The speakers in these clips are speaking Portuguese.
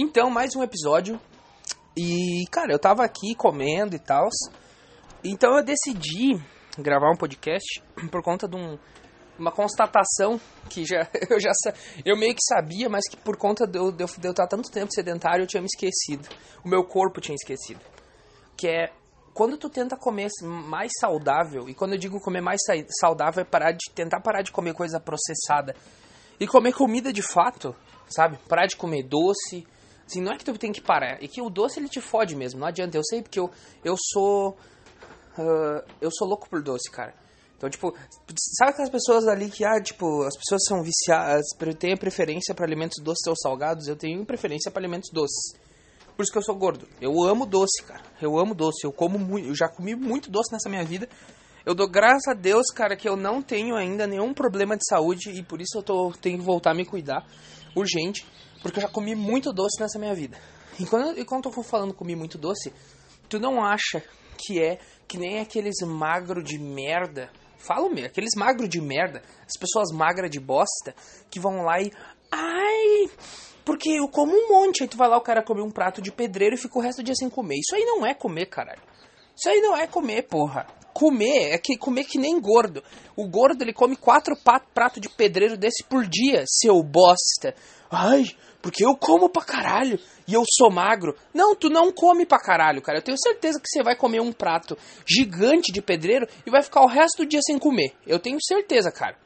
Então, mais um episódio. E, cara, eu tava aqui comendo e tal. Então eu decidi gravar um podcast por conta de um, uma constatação que já eu já eu meio que sabia, mas que por conta de eu, de eu, de eu estar tanto tempo sedentário eu tinha me esquecido. O meu corpo tinha esquecido. Que é quando tu tenta comer mais saudável, e quando eu digo comer mais saudável é parar de tentar parar de comer coisa processada e comer comida de fato, sabe? Parar de comer doce. Assim, não é que tu tem que parar, é que o doce ele te fode mesmo, não adianta. Eu sei porque eu, eu sou. Uh, eu sou louco por doce, cara. Então, tipo, sabe aquelas pessoas ali que, ah, tipo, as pessoas são viciadas, têm preferência para alimentos doces ou salgados? Eu tenho preferência para alimentos doces. Por isso que eu sou gordo. Eu amo doce, cara. Eu amo doce. Eu como muito, eu já comi muito doce nessa minha vida. Eu dou graças a Deus, cara, que eu não tenho ainda nenhum problema de saúde e por isso eu tô, tenho que voltar a me cuidar urgente, porque eu já comi muito doce nessa minha vida. E quando, e quando eu tô falando comi muito doce, tu não acha que é que nem aqueles magro de merda. Falo mesmo, aqueles magro de merda, as pessoas magras de bosta, que vão lá e. Ai! Porque eu como um monte, aí tu vai lá, o cara come um prato de pedreiro e fica o resto do dia sem comer. Isso aí não é comer, caralho. Isso aí não é comer, porra comer é que comer que nem gordo. O gordo ele come quatro pratos de pedreiro desse por dia, seu bosta. Ai, porque eu como pra caralho e eu sou magro. Não, tu não come pra caralho, cara. Eu tenho certeza que você vai comer um prato gigante de pedreiro e vai ficar o resto do dia sem comer. Eu tenho certeza, cara.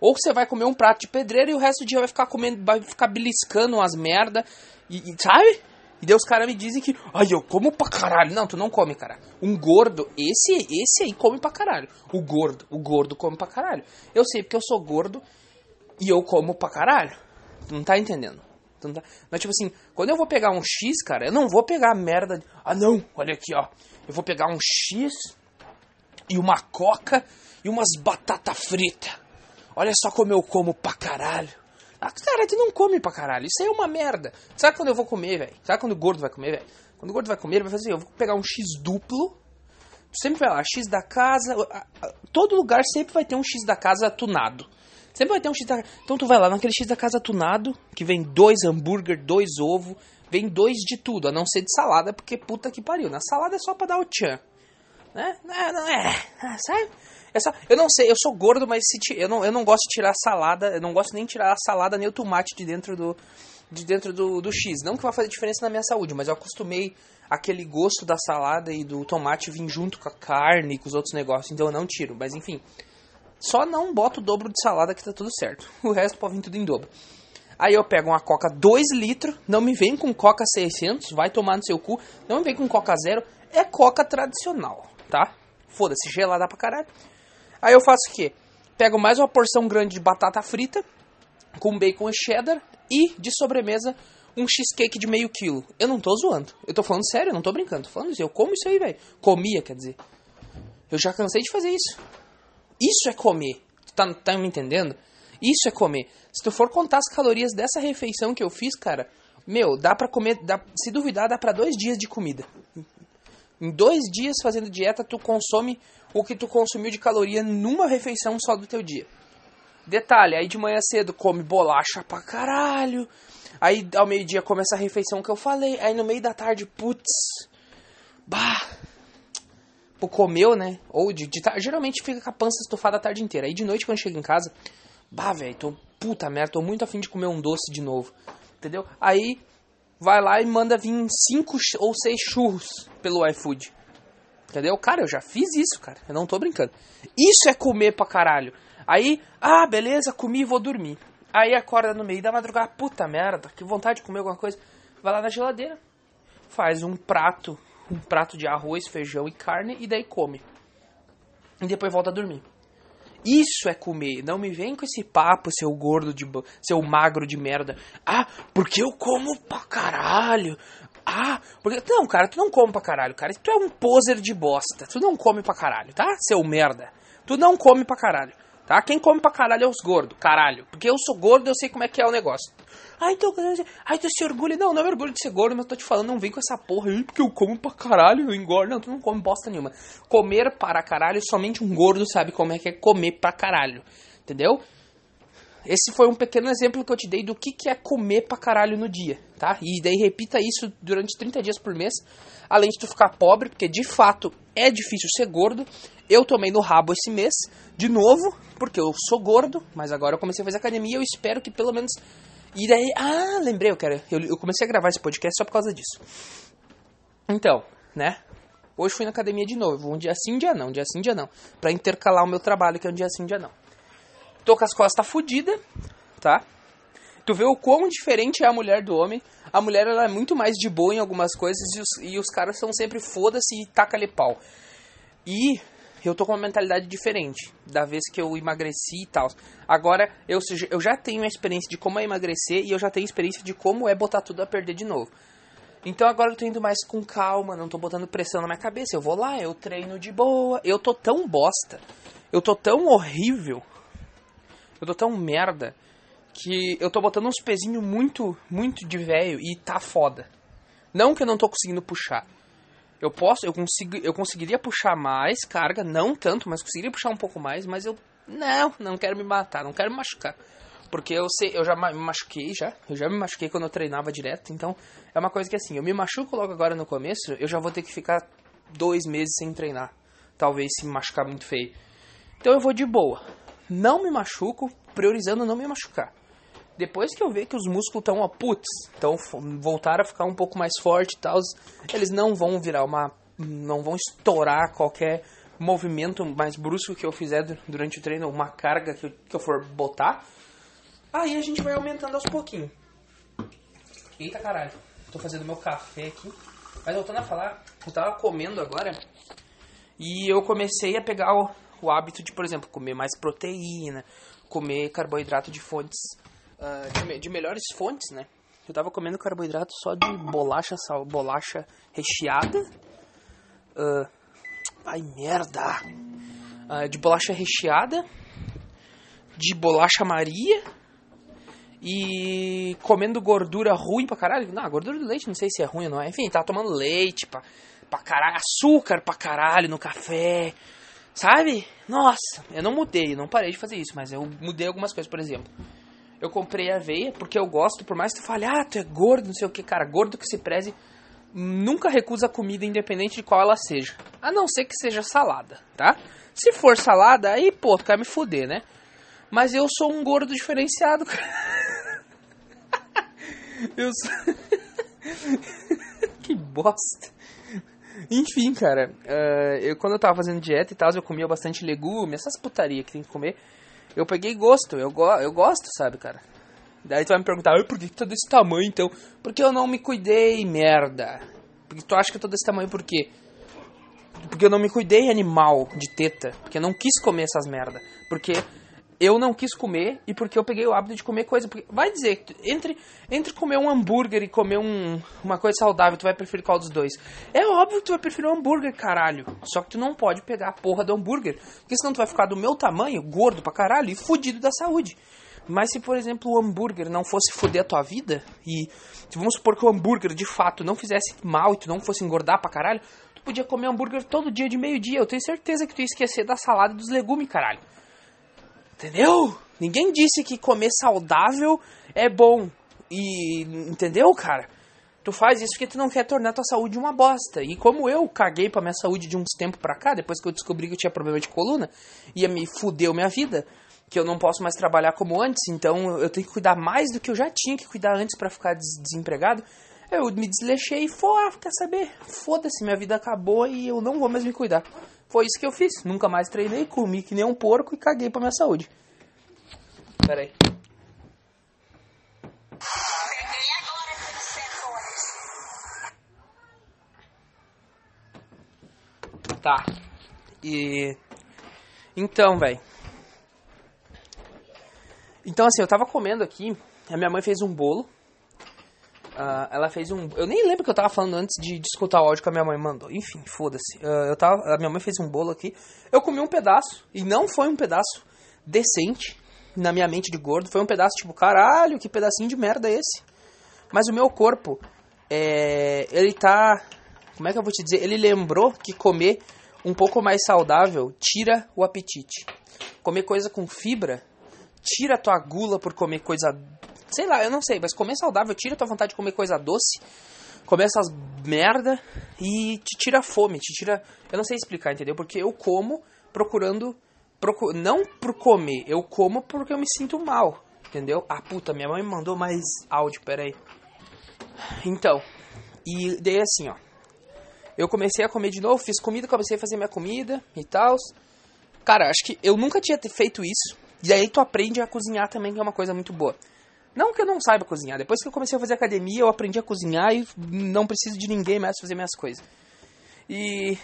Ou você vai comer um prato de pedreiro e o resto do dia vai ficar comendo, vai ficar beliscando umas merda. E, e sabe? E daí os caras me dizem que, ai, eu como pra caralho. Não, tu não come, cara. Um gordo, esse esse aí come pra caralho. O gordo, o gordo come pra caralho. Eu sei porque eu sou gordo e eu como pra caralho. Tu não tá entendendo? Tu não tá... Mas tipo assim, quando eu vou pegar um X, cara, eu não vou pegar a merda. De... Ah, não, olha aqui, ó. Eu vou pegar um X e uma coca e umas batata frita. Olha só como eu como pra caralho. Ah, cara, tu não come pra caralho. Isso aí é uma merda. Sabe quando eu vou comer, velho? Sabe quando o gordo vai comer, velho? Quando o gordo vai comer, ele vai fazer assim, eu vou pegar um X duplo. Sempre vai lá, X da casa. Todo lugar sempre vai ter um X da casa tunado. Sempre vai ter um X da Então tu vai lá naquele X da casa tunado, que vem dois hambúrguer, dois ovo, vem dois de tudo, a não ser de salada, porque puta que pariu. Na salada é só pra dar o tchan. Né? Não, não é. Sabe? Essa, eu não sei, eu sou gordo, mas se, eu, não, eu não gosto de tirar salada, eu não gosto nem de tirar a salada nem o tomate de dentro do, de dentro do, do X. Não que vai fazer diferença na minha saúde, mas eu acostumei aquele gosto da salada e do tomate vir junto com a carne e com os outros negócios, então eu não tiro. Mas enfim, só não boto o dobro de salada que tá tudo certo. O resto pode vir tudo em dobro. Aí eu pego uma Coca 2 litros, não me vem com Coca 600, vai tomar no seu cu. Não me vem com Coca Zero, é Coca tradicional, tá? Foda-se, gelada pra caralho. Aí eu faço o quê? Pego mais uma porção grande de batata frita com bacon e cheddar e de sobremesa um cheesecake de meio quilo. Eu não tô zoando. Eu tô falando sério, eu não tô brincando. Tô falando isso. Eu como isso aí, velho. Comia, quer dizer. Eu já cansei de fazer isso. Isso é comer. Tá, tá me entendendo? Isso é comer. Se tu for contar as calorias dessa refeição que eu fiz, cara, meu, dá pra comer. Dá, se duvidar, dá pra dois dias de comida. Em dois dias fazendo dieta, tu consome o que tu consumiu de caloria numa refeição só do teu dia. Detalhe, aí de manhã cedo come bolacha pra caralho. Aí ao meio-dia come essa refeição que eu falei. Aí no meio da tarde, putz. Bah. Pô, comeu, né? Ou de, de geralmente fica com a pança estufada a tarde inteira. Aí de noite quando chega em casa, bah, velho, tô puta merda, tô muito afim de comer um doce de novo. Entendeu? Aí vai lá e manda vir cinco ou seis churros pelo iFood. Entendeu? Cara, eu já fiz isso, cara. Eu não tô brincando. Isso é comer pra caralho. Aí, ah, beleza, comi e vou dormir. Aí acorda no meio da madrugada, puta merda, que vontade de comer alguma coisa. Vai lá na geladeira, faz um prato, um prato de arroz, feijão e carne e daí come. E depois volta a dormir. Isso é comer. Não me vem com esse papo, seu gordo de. seu magro de merda. Ah, porque eu como pra caralho. Ah, porque. Não, cara, tu não come pra caralho, cara. Tu é um poser de bosta. Tu não come pra caralho, tá? Seu merda. Tu não come pra caralho. Tá? Quem come pra caralho é os gordos, caralho. Porque eu sou gordo, eu sei como é que é o negócio. Ai, então, ai, tu se orgulha. Não, não é orgulho de ser gordo, mas eu tô te falando, não vem com essa porra aí, porque eu como pra caralho, eu engordo. Não, tu não come bosta nenhuma. Comer para caralho, somente um gordo sabe como é que é comer pra caralho. Entendeu? Esse foi um pequeno exemplo que eu te dei do que, que é comer pra caralho no dia, tá? E daí repita isso durante 30 dias por mês, além de tu ficar pobre, porque de fato é difícil ser gordo. Eu tomei no rabo esse mês, de novo, porque eu sou gordo, mas agora eu comecei a fazer academia, eu espero que pelo menos... E daí, ah, lembrei, eu quero, eu, eu comecei a gravar esse podcast só por causa disso. Então, né? Hoje fui na academia de novo, um dia sim, um dia não, um dia sim, um dia não, pra intercalar o meu trabalho, que é um dia sim, um dia não. Tô com as costas fodidas, tá? Tu vê o quão diferente é a mulher do homem. A mulher ela é muito mais de boa em algumas coisas e os, e os caras são sempre foda-se e taca-lhe pau. E eu tô com uma mentalidade diferente da vez que eu emagreci e tal. Agora eu, eu já tenho a experiência de como é emagrecer e eu já tenho experiência de como é botar tudo a perder de novo. Então agora eu tô indo mais com calma, não tô botando pressão na minha cabeça. Eu vou lá, eu treino de boa. Eu tô tão bosta, eu tô tão horrível eu tô tão merda que eu tô botando uns pezinhos muito, muito de velho e tá foda. Não que eu não tô conseguindo puxar. Eu posso, eu consigo, eu conseguiria puxar mais carga, não tanto, mas conseguiria puxar um pouco mais, mas eu não, não quero me matar, não quero me machucar. Porque eu sei, eu já me machuquei já, eu já me machuquei quando eu treinava direto, então é uma coisa que assim, eu me machuco logo agora no começo, eu já vou ter que ficar dois meses sem treinar. Talvez se machucar muito feio. Então eu vou de boa não me machuco, priorizando não me machucar. Depois que eu ver que os músculos estão, ó, putz, então voltar a ficar um pouco mais forte e tal, eles não vão virar uma. não vão estourar qualquer movimento mais brusco que eu fizer durante o treino, uma carga que eu, que eu for botar. Aí a gente vai aumentando aos pouquinhos. Eita caralho, tô fazendo meu café aqui. Mas voltando a falar, eu tava comendo agora e eu comecei a pegar o, o hábito de, por exemplo, comer mais proteína, comer carboidrato de fontes, uh, de, de, melhores fontes, né? Eu tava comendo carboidrato só de bolacha, sal, bolacha recheada. Uh, ai, merda! Uh, de bolacha recheada, de bolacha Maria e comendo gordura ruim pra caralho. Não, gordura do leite não sei se é ruim ou não é. Enfim, tava tomando leite pra, pra caralho, açúcar pra caralho no café. Sabe? Nossa, eu não mudei, não parei de fazer isso, mas eu mudei algumas coisas, por exemplo. Eu comprei aveia porque eu gosto, por mais que tu fale, ah, tu é gordo, não sei o que, cara, gordo que se preze, nunca recusa comida independente de qual ela seja. A não ser que seja salada, tá? Se for salada, aí, pô, tu quer me fuder, né? Mas eu sou um gordo diferenciado, cara. eu sou... que bosta. Enfim, cara, uh, eu quando eu tava fazendo dieta e tal, eu comia bastante legume, essas putaria que tem que comer. Eu peguei gosto, eu, go eu gosto, sabe, cara? Daí tu vai me perguntar, por que, que tá desse tamanho então? Porque eu não me cuidei, merda. Porque tu acha que eu tô desse tamanho por quê? Porque eu não me cuidei, animal de teta. Porque eu não quis comer essas merda. Porque eu não quis comer e porque eu peguei o hábito de comer coisa. Porque vai dizer, entre, entre comer um hambúrguer e comer um, uma coisa saudável, tu vai preferir qual dos dois? É óbvio que tu vai preferir um hambúrguer, caralho. Só que tu não pode pegar a porra do hambúrguer. Porque senão tu vai ficar do meu tamanho, gordo pra caralho e fudido da saúde. Mas se, por exemplo, o hambúrguer não fosse foder a tua vida, e vamos supor que o hambúrguer de fato não fizesse mal e tu não fosse engordar pra caralho, tu podia comer hambúrguer todo dia de meio-dia. Eu tenho certeza que tu ia esquecer da salada e dos legumes, caralho. Entendeu? Ninguém disse que comer saudável é bom. E entendeu, cara? Tu faz isso porque tu não quer tornar tua saúde uma bosta. E como eu caguei pra minha saúde de uns tempos pra cá, depois que eu descobri que eu tinha problema de coluna, ia me fudeu minha vida, que eu não posso mais trabalhar como antes, então eu tenho que cuidar mais do que eu já tinha que cuidar antes para ficar des desempregado. Eu me desleixei e foi, ah, quer saber? Foda-se, minha vida acabou e eu não vou mais me cuidar. Foi isso que eu fiz. Nunca mais treinei, comi que nem um porco e caguei pra minha saúde. Pera aí. Tá. E. Então, velho. Então, assim, eu tava comendo aqui. A minha mãe fez um bolo. Uh, ela fez um. Eu nem lembro que eu tava falando antes de, de escutar o áudio que a minha mãe mandou. Enfim, foda-se. Uh, eu tava. A minha mãe fez um bolo aqui. Eu comi um pedaço. E não foi um pedaço decente na minha mente de gordo. Foi um pedaço tipo, caralho, que pedacinho de merda é esse? Mas o meu corpo. É, ele tá. Como é que eu vou te dizer? Ele lembrou que comer um pouco mais saudável tira o apetite. Comer coisa com fibra tira a tua gula por comer coisa. Sei lá, eu não sei, mas comer saudável tira a tua vontade de comer coisa doce, comer essas merda e te tira fome, te tira. Eu não sei explicar, entendeu? Porque eu como procurando. Procu... Não por comer, eu como porque eu me sinto mal, entendeu? Ah, puta, minha mãe me mandou mais áudio, peraí. Então, e daí assim, ó. Eu comecei a comer de novo, fiz comida, comecei a fazer minha comida e tal. Cara, acho que eu nunca tinha feito isso. E aí tu aprende a cozinhar também, que é uma coisa muito boa. Não que eu não saiba cozinhar. Depois que eu comecei a fazer academia, eu aprendi a cozinhar e não preciso de ninguém mais fazer minhas coisas. E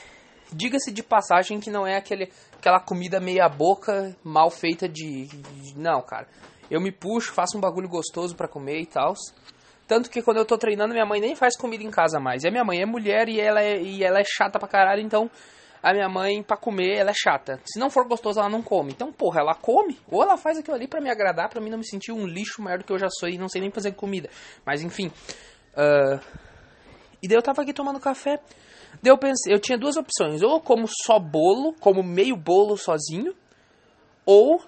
diga-se de passagem que não é aquele, aquela comida meia boca, mal feita de, de não, cara. Eu me puxo, faço um bagulho gostoso para comer e tal. Tanto que quando eu tô treinando, minha mãe nem faz comida em casa mais. E a minha mãe é mulher e ela é, e ela é chata pra caralho, então a minha mãe, pra comer, ela é chata. Se não for gostoso, ela não come. Então, porra, ela come, ou ela faz aquilo ali para me agradar, para mim não me sentir um lixo maior do que eu já sou e não sei nem fazer comida. Mas enfim. Uh... E daí eu tava aqui tomando café. Daí eu pensei, eu tinha duas opções. Ou eu como só bolo, como meio bolo sozinho, ou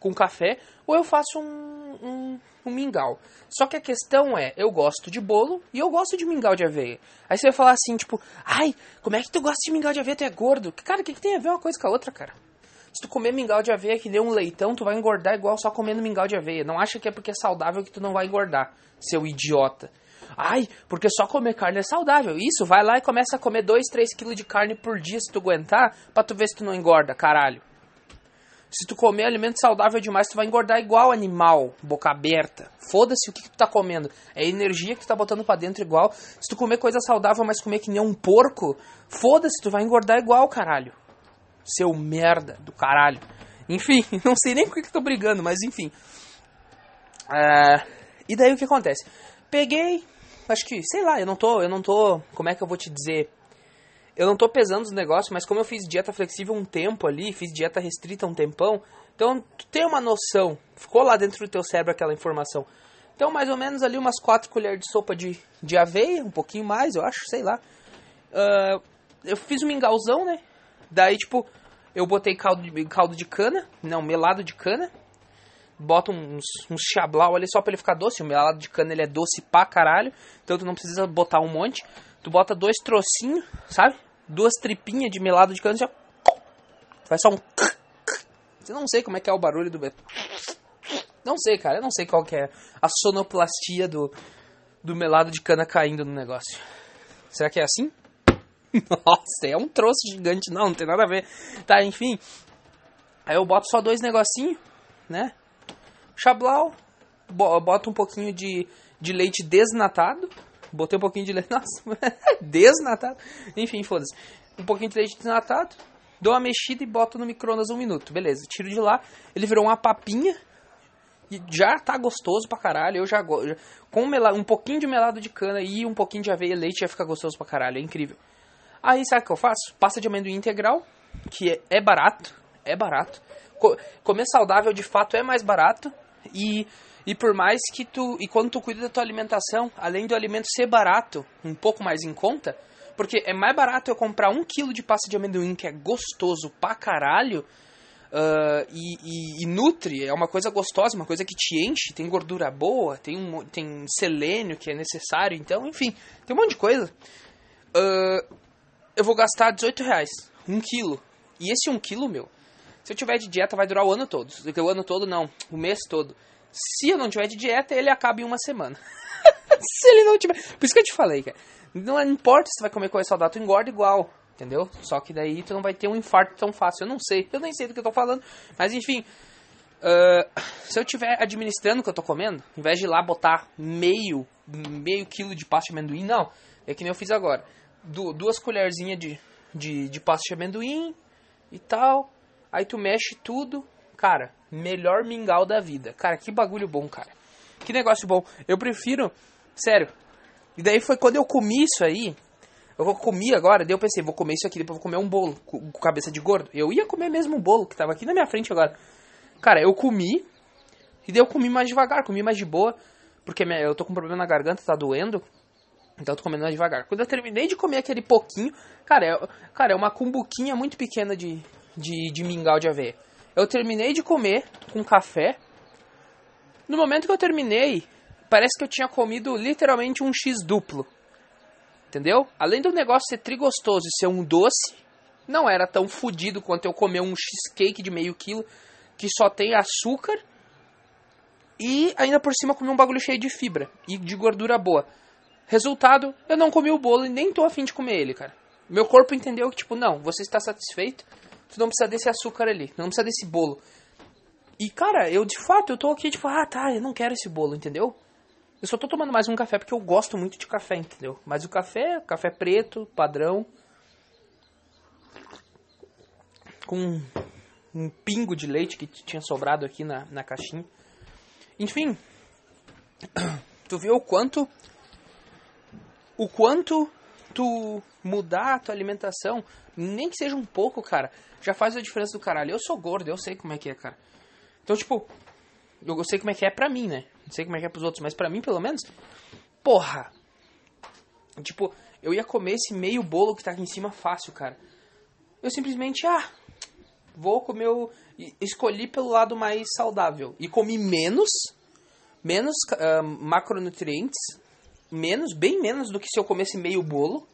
com café, ou eu faço um, um, um, mingau. Só que a questão é, eu gosto de bolo e eu gosto de mingau de aveia. Aí você vai falar assim, tipo, ai, como é que tu gosta de mingau de aveia? Tu é gordo? Cara, o que, que tem a ver uma coisa com a outra, cara? Se tu comer mingau de aveia que deu um leitão, tu vai engordar igual só comendo mingau de aveia. Não acha que é porque é saudável que tu não vai engordar, seu idiota. Ai, porque só comer carne é saudável. Isso, vai lá e começa a comer 2, 3 quilos de carne por dia se tu aguentar, pra tu ver se tu não engorda, caralho. Se tu comer alimento saudável demais, tu vai engordar igual animal, boca aberta. Foda-se o que, que, tu tá comendo. É energia que tu tá botando para dentro igual. Se tu comer coisa saudável, mas comer que nem um porco, foda-se, tu vai engordar igual, caralho. Seu merda do caralho. Enfim, não sei nem com que, que tô brigando, mas enfim. É... E daí o que acontece? Peguei, acho que, sei lá, eu não tô, eu não tô, como é que eu vou te dizer? Eu não tô pesando os negócios, mas como eu fiz dieta flexível um tempo ali, fiz dieta restrita um tempão, então tu tem uma noção, ficou lá dentro do teu cérebro aquela informação. Então, mais ou menos ali umas 4 colheres de sopa de, de aveia, um pouquinho mais, eu acho, sei lá. Uh, eu fiz um mingauzão, né? Daí, tipo, eu botei caldo de, caldo de cana, não, melado de cana. Bota uns, uns chablau ali só pra ele ficar doce. O melado de cana ele é doce pra caralho. Então tu não precisa botar um monte. Tu bota dois trocinhos, sabe? Duas tripinhas de melado de cana, já faz só um. Eu não sei como é que é o barulho do. Não sei, cara. Eu não sei qual que é a sonoplastia do, do melado de cana caindo no negócio. Será que é assim? Nossa, é um troço gigante. Não, não tem nada a ver. Tá, enfim. Aí eu boto só dois negocinhos, né? Chablau. Boto um pouquinho de, de leite desnatado. Botei um pouquinho de leite. Nossa, desnatado. Enfim, foda-se. Um pouquinho de leite desnatado. Dou uma mexida e boto no micro-ondas um minuto. Beleza, tiro de lá. Ele virou uma papinha. E já tá gostoso pra caralho. Eu já gosto. Com um pouquinho de melado de cana e um pouquinho de aveia e leite já fica gostoso pra caralho. É incrível. Aí sabe o que eu faço? Pasta de amendoim integral. Que é, é barato. É barato. Co comer saudável de fato é mais barato. E e por mais que tu. E quando tu cuida da tua alimentação, além do alimento ser barato, um pouco mais em conta, porque é mais barato eu comprar um quilo de pasta de amendoim, que é gostoso pra caralho, uh, e, e, e, nutre, é uma coisa gostosa, uma coisa que te enche, tem gordura boa, tem, um, tem selênio que é necessário, então, enfim, tem um monte de coisa. Uh, eu vou gastar 18 reais, um quilo. E esse um quilo, meu, se eu tiver de dieta vai durar o ano todo. O ano todo não, o mês todo. Se eu não tiver de dieta, ele acaba em uma semana. se ele não tiver. Por isso que eu te falei, cara. Não importa se você vai comer coisa saudável, tu engorda igual. Entendeu? Só que daí tu não vai ter um infarto tão fácil. Eu não sei. Eu nem sei do que eu tô falando. Mas enfim. Uh, se eu estiver administrando o que eu tô comendo, em vez de ir lá botar meio, meio quilo de pasta de amendoim, não. É que nem eu fiz agora. Du duas colherzinhas de, de, de pasta de amendoim e tal. Aí tu mexe tudo. Cara, melhor mingau da vida. Cara, que bagulho bom, cara. Que negócio bom. Eu prefiro, sério. E daí foi quando eu comi isso aí. Eu comer agora, daí eu pensei, vou comer isso aqui, depois vou comer um bolo com cabeça de gordo. Eu ia comer mesmo o bolo que tava aqui na minha frente agora. Cara, eu comi. E daí eu comi mais devagar, comi mais de boa. Porque eu tô com um problema na garganta, tá doendo. Então eu tô comendo mais devagar. Quando eu terminei de comer aquele pouquinho, cara, é, cara, é uma cumbuquinha muito pequena de, de, de mingau de aveia. Eu terminei de comer com café. No momento que eu terminei, parece que eu tinha comido literalmente um X duplo. Entendeu? Além do negócio ser trigostoso e ser um doce, não era tão fodido quanto eu comer um cheesecake de meio quilo que só tem açúcar e ainda por cima comer um bagulho cheio de fibra e de gordura boa. Resultado, eu não comi o bolo e nem tô afim de comer ele, cara. Meu corpo entendeu que, tipo, não, você está satisfeito, tu não precisa desse açúcar ali, não precisa desse bolo. E, cara, eu de fato, eu tô aqui, tipo, ah, tá, eu não quero esse bolo, entendeu? Eu só tô tomando mais um café porque eu gosto muito de café, entendeu? Mas o café, café preto, padrão, com um pingo de leite que tinha sobrado aqui na, na caixinha. Enfim, tu vê o quanto o quanto tu mudar a tua alimentação, nem que seja um pouco, cara, já faz a diferença do caralho. Eu sou gordo, eu sei como é que é, cara. Então, tipo, eu sei como é que é pra mim, né? Não sei como é que é pros outros, mas pra mim, pelo menos, porra. Tipo, eu ia comer esse meio bolo que tá aqui em cima fácil, cara. Eu simplesmente, ah, vou comer o... Escolhi pelo lado mais saudável. E comi menos, menos uh, macronutrientes, menos, bem menos do que se eu comesse meio bolo,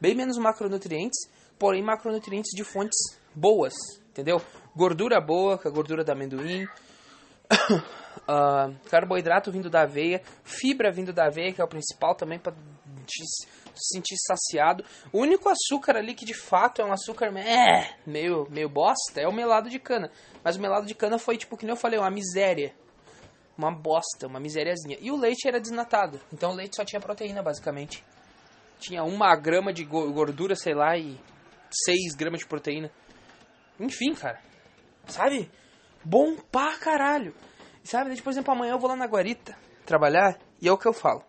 bem menos macronutrientes, porém macronutrientes de fontes boas, entendeu? Gordura boa, que é a gordura da amendoim, uh, carboidrato vindo da aveia, fibra vindo da aveia, que é o principal também para te sentir saciado. O único açúcar ali que de fato é um açúcar é, meio, meio bosta é o melado de cana. Mas o melado de cana foi, tipo, que nem eu falei, uma miséria uma bosta, uma misériazinha. E o leite era desnatado, então o leite só tinha proteína, basicamente. Tinha uma grama de gordura, sei lá, e seis gramas de proteína. Enfim, cara. Sabe? Bom pra caralho. Sabe, por exemplo, amanhã eu vou lá na Guarita trabalhar, e é o que eu falo.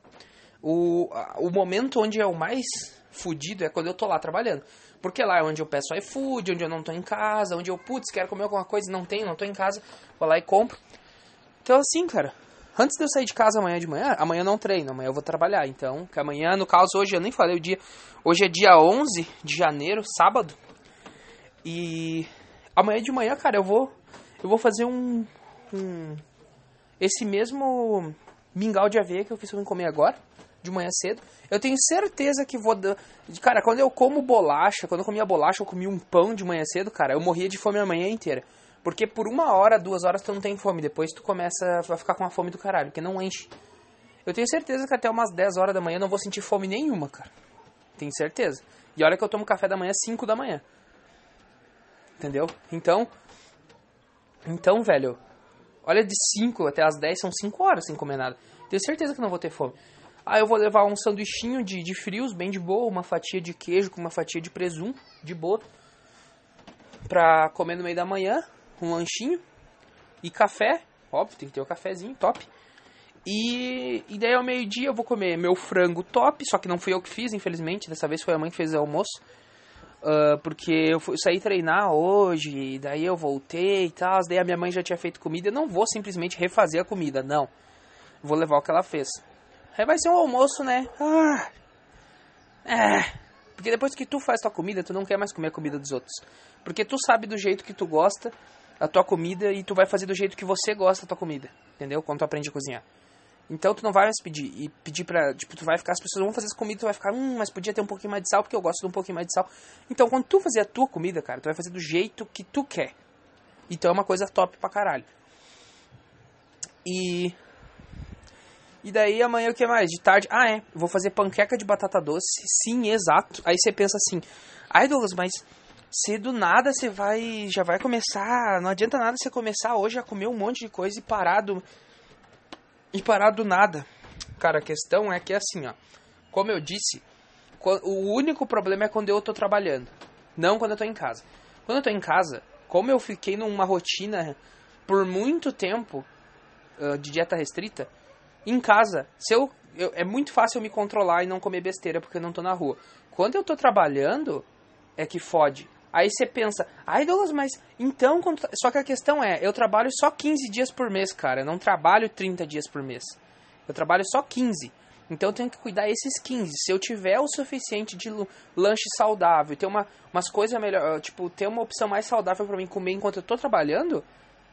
O, o momento onde é o mais fudido é quando eu tô lá trabalhando. Porque lá é onde eu peço iFood, onde eu não tô em casa, onde eu, putz, quero comer alguma coisa não tenho, não tô em casa, vou lá e compro. Então, assim, cara, antes de eu sair de casa amanhã de manhã, amanhã não treino, amanhã eu vou trabalhar. Então, que amanhã, no caso, hoje eu nem falei o dia. Hoje é dia 11 de janeiro, sábado. E amanhã de manhã, cara, eu vou eu vou fazer um, um esse mesmo mingau de aveia que eu fiz pra comer agora, de manhã cedo. Eu tenho certeza que vou dar. Cara, quando eu como bolacha, quando eu comia bolacha, eu comia um pão de manhã cedo, cara, eu morria de fome a manhã inteira. Porque por uma hora, duas horas tu não tem fome. Depois tu começa a ficar com a fome do caralho, porque não enche. Eu tenho certeza que até umas 10 horas da manhã eu não vou sentir fome nenhuma, cara. Tenho certeza. E olha que eu tomo café da manhã às 5 da manhã. Entendeu? Então. Então, velho. Olha, de 5 até as 10 são 5 horas sem comer nada. Tenho certeza que não vou ter fome. Aí eu vou levar um sanduichinho de, de frios, bem de boa, uma fatia de queijo com uma fatia de presunto, de boa. Pra comer no meio da manhã um lanchinho e café, óbvio, tem que ter o um cafezinho, top. E, e daí ao meio-dia eu vou comer meu frango top, só que não fui eu que fiz, infelizmente, dessa vez foi a mãe que fez o almoço. Uh, porque eu, fui, eu saí treinar hoje, daí eu voltei e tal, daí a minha mãe já tinha feito comida, eu não vou simplesmente refazer a comida, não. Vou levar o que ela fez. Aí vai ser um almoço, né? Ah, é, porque depois que tu faz tua comida, tu não quer mais comer a comida dos outros. Porque tu sabe do jeito que tu gosta a tua comida e tu vai fazer do jeito que você gosta da tua comida, entendeu? Quando tu aprende a cozinhar. Então tu não vai mais pedir e pedir pra, tipo, tu vai ficar, as pessoas vão fazer essa comida, tu vai ficar, hum, mas podia ter um pouquinho mais de sal, porque eu gosto de um pouquinho mais de sal. Então quando tu fazer a tua comida, cara, tu vai fazer do jeito que tu quer. Então é uma coisa top pra caralho. E e daí amanhã o que mais? De tarde, ah é, vou fazer panqueca de batata doce. Sim, exato. Aí você pensa assim: "Ai, Douglas, mas se do nada você vai. Já vai começar. Não adianta nada você começar hoje a comer um monte de coisa e parar do. E parar do nada. Cara, a questão é que assim, ó. Como eu disse, o único problema é quando eu tô trabalhando. Não quando eu tô em casa. Quando eu tô em casa, como eu fiquei numa rotina por muito tempo uh, de dieta restrita, em casa, se eu, eu, é muito fácil eu me controlar e não comer besteira porque eu não tô na rua. Quando eu tô trabalhando, é que fode. Aí você pensa, ai Douglas, mas então. Só que a questão é, eu trabalho só 15 dias por mês, cara. Eu não trabalho 30 dias por mês. Eu trabalho só 15. Então eu tenho que cuidar esses 15. Se eu tiver o suficiente de lanche saudável, ter uma, umas coisas melhor, tipo, ter uma opção mais saudável para mim comer enquanto eu tô trabalhando,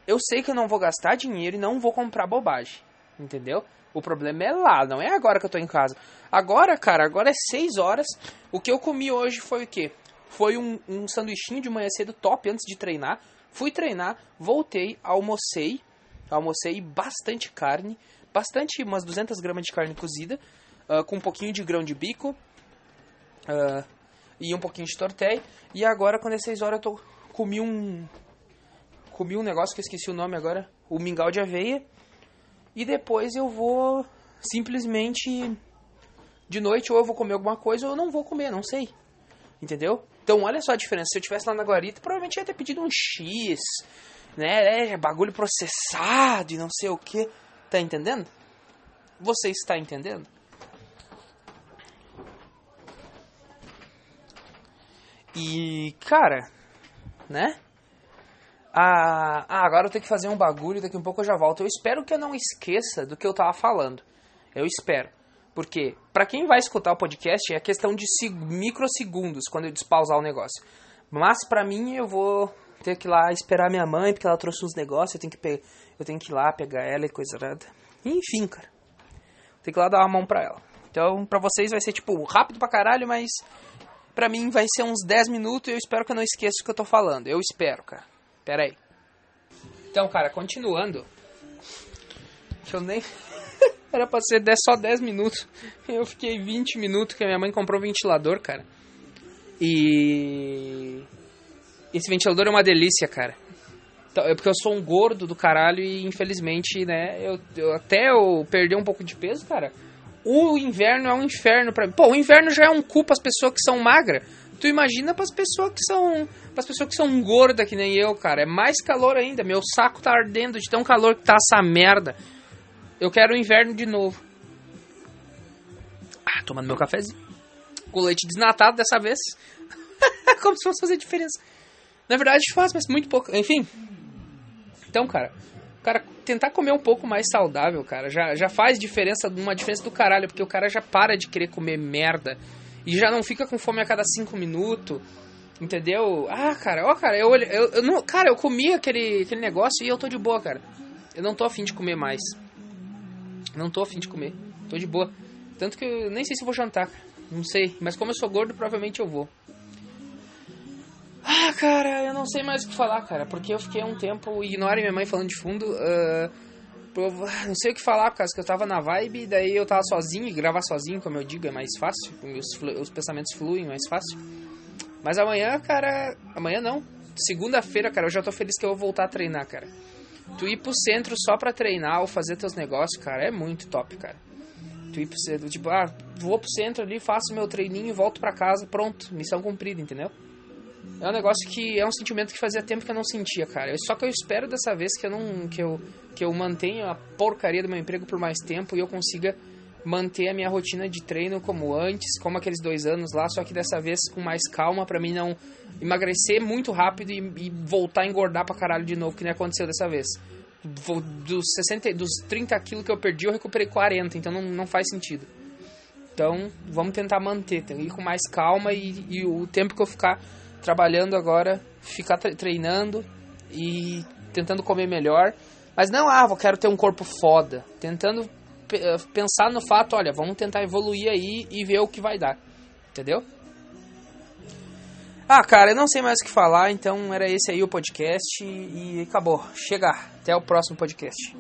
eu sei que eu não vou gastar dinheiro e não vou comprar bobagem. Entendeu? O problema é lá, não é agora que eu tô em casa. Agora, cara, agora é 6 horas. O que eu comi hoje foi o quê? Foi um, um sanduichinho de manhã cedo top antes de treinar. Fui treinar, voltei, almocei. Almocei bastante carne. Bastante, umas 200 gramas de carne cozida. Uh, com um pouquinho de grão de bico. Uh, e um pouquinho de tortéi. E agora, quando é 6 horas, eu tô, comi um... Comi um negócio que eu esqueci o nome agora. O mingau de aveia e depois eu vou simplesmente de noite ou eu vou comer alguma coisa ou eu não vou comer, não sei. Entendeu? Então olha só a diferença. Se eu tivesse lá na Guarita, provavelmente ia ter pedido um X, né? É, bagulho processado e não sei o que. Tá entendendo? Você está entendendo? E, cara, né? Ah, ah, agora eu tenho que fazer um bagulho, daqui um pouco eu já volto. Eu espero que eu não esqueça do que eu tava falando. Eu espero. Porque, para quem vai escutar o podcast, é questão de microsegundos quando eu despausar o negócio. Mas para mim, eu vou ter que ir lá esperar minha mãe, porque ela trouxe uns negócios, eu tenho que, eu tenho que ir lá pegar ela e coisa nada. Enfim, cara. Tem que ir lá dar uma mão pra ela. Então, pra vocês vai ser, tipo, rápido pra caralho, mas pra mim vai ser uns 10 minutos e eu espero que eu não esqueça o que eu tô falando. Eu espero, cara. Pera aí. Então, cara, continuando. Eu nem. Era pra ser só 10 minutos. Eu fiquei 20 minutos que a minha mãe comprou um ventilador, cara. E. Esse ventilador é uma delícia, cara. Então, é porque eu sou um gordo do caralho e infelizmente, né, eu, eu até eu perder um pouco de peso, cara. O inverno é um inferno para mim. Pô, o inverno já é um culpa as pessoas que são magras. Tu imagina para as pessoas que são, as pessoas que são gordas que nem eu, cara, é mais calor ainda. Meu saco tá ardendo de tão calor que tá essa merda. Eu quero o inverno de novo. Ah, tomando meu cafezinho. Com leite desnatado dessa vez. Como se fosse fazer diferença. Na verdade faz, mas muito pouco. Enfim. Então, cara, cara, tentar comer um pouco mais saudável, cara, já, já faz diferença, uma diferença do caralho, porque o cara já para de querer comer merda e já não fica com fome a cada cinco minutos. Entendeu? Ah, cara, ó, cara, eu, eu, eu não, cara, eu comi aquele, aquele negócio e eu tô de boa, cara. Eu não tô afim de comer mais. Não tô afim de comer. Tô de boa. Tanto que eu nem sei se vou jantar, Não sei. Mas como eu sou gordo, provavelmente eu vou. Ah, cara, eu não sei mais o que falar, cara. Porque eu fiquei um tempo. Ignorem minha mãe falando de fundo. Uh, não sei o que falar, por causa que eu tava na vibe, daí eu tava sozinho, e gravar sozinho, como eu digo, é mais fácil, os, os pensamentos fluem mais fácil. Mas amanhã, cara, amanhã não, segunda-feira, cara, eu já tô feliz que eu vou voltar a treinar, cara. Tu ir pro centro só pra treinar ou fazer teus negócios, cara, é muito top, cara. Tu ir pro centro, tipo, ah, vou pro centro ali, faço meu treininho, volto pra casa, pronto, missão cumprida, entendeu? É um negócio que é um sentimento que fazia tempo que eu não sentia, cara. Só que eu espero dessa vez que eu não que eu que eu mantenha a porcaria do meu emprego por mais tempo e eu consiga manter a minha rotina de treino como antes, como aqueles dois anos lá, só que dessa vez com mais calma para mim não emagrecer muito rápido e, e, voltar a engordar pra caralho de novo, que nem aconteceu dessa vez. Dos 60, dos 30 quilos que eu perdi, eu recuperei 40, então não, não faz sentido. Então, vamos tentar manter, ir com mais calma e, e o tempo que eu ficar trabalhando agora, ficar treinando e tentando comer melhor. Mas não, ah, eu quero ter um corpo foda. Tentando pensar no fato, olha, vamos tentar evoluir aí e ver o que vai dar. Entendeu? Ah, cara, eu não sei mais o que falar, então era esse aí o podcast e acabou. Chega. Até o próximo podcast.